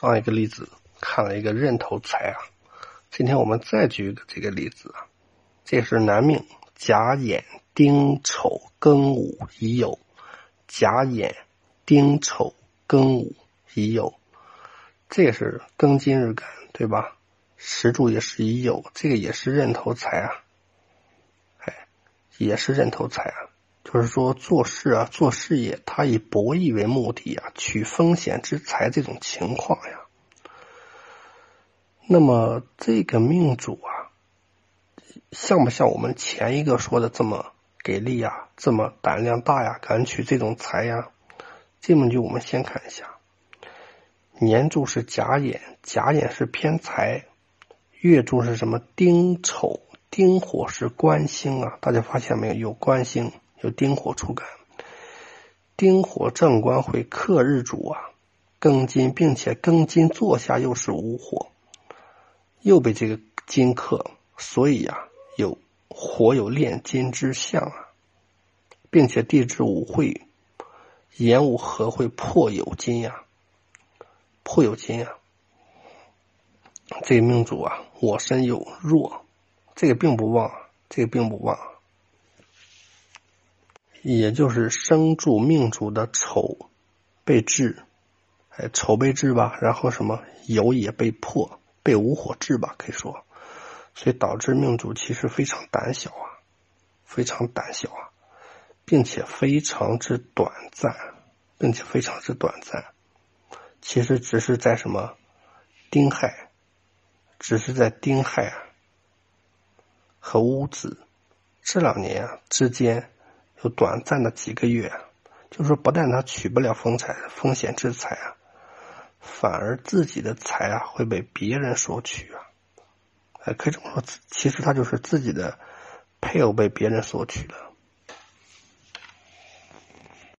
上一个例子看了一个壬头财啊，今天我们再举一个这个例子啊，这是男命甲寅丁丑庚午乙酉，甲寅丁丑庚午乙酉，这是庚金日干对吧？时柱也是乙酉，这个也是壬头财啊，哎，也是壬头财啊。就是说，做事啊，做事业，他以博弈为目的啊，取风险之财这种情况呀。那么这个命主啊，像不像我们前一个说的这么给力啊，这么胆量大呀，敢取这种财呀？这么就我们先看一下，年柱是甲寅，甲寅是偏财，月柱是什么？丁丑，丁火是官星啊，大家发现没有？有官星。有丁火出干，丁火正官会克日主啊，庚金，并且庚金坐下又是午火，又被这个金克，所以呀，有火有炼金之象啊，并且地支午会寅午合会破有金呀，破有金呀，这个命主啊，我身有弱，这个并不旺，这个并不旺。也就是生主命主的丑被制，哎，丑被制吧，然后什么酉也被破，被无火制吧，可以说，所以导致命主其实非常胆小啊，非常胆小啊，并且非常之短暂，并且非常之短暂，其实只是在什么丁亥，只是在丁亥啊和戊子这两年啊之间。有短暂的几个月，就是说，不但他取不了风财风险之财啊，反而自己的财啊会被别人索取啊。哎，可以这么说，其实他就是自己的配偶被别人索取了。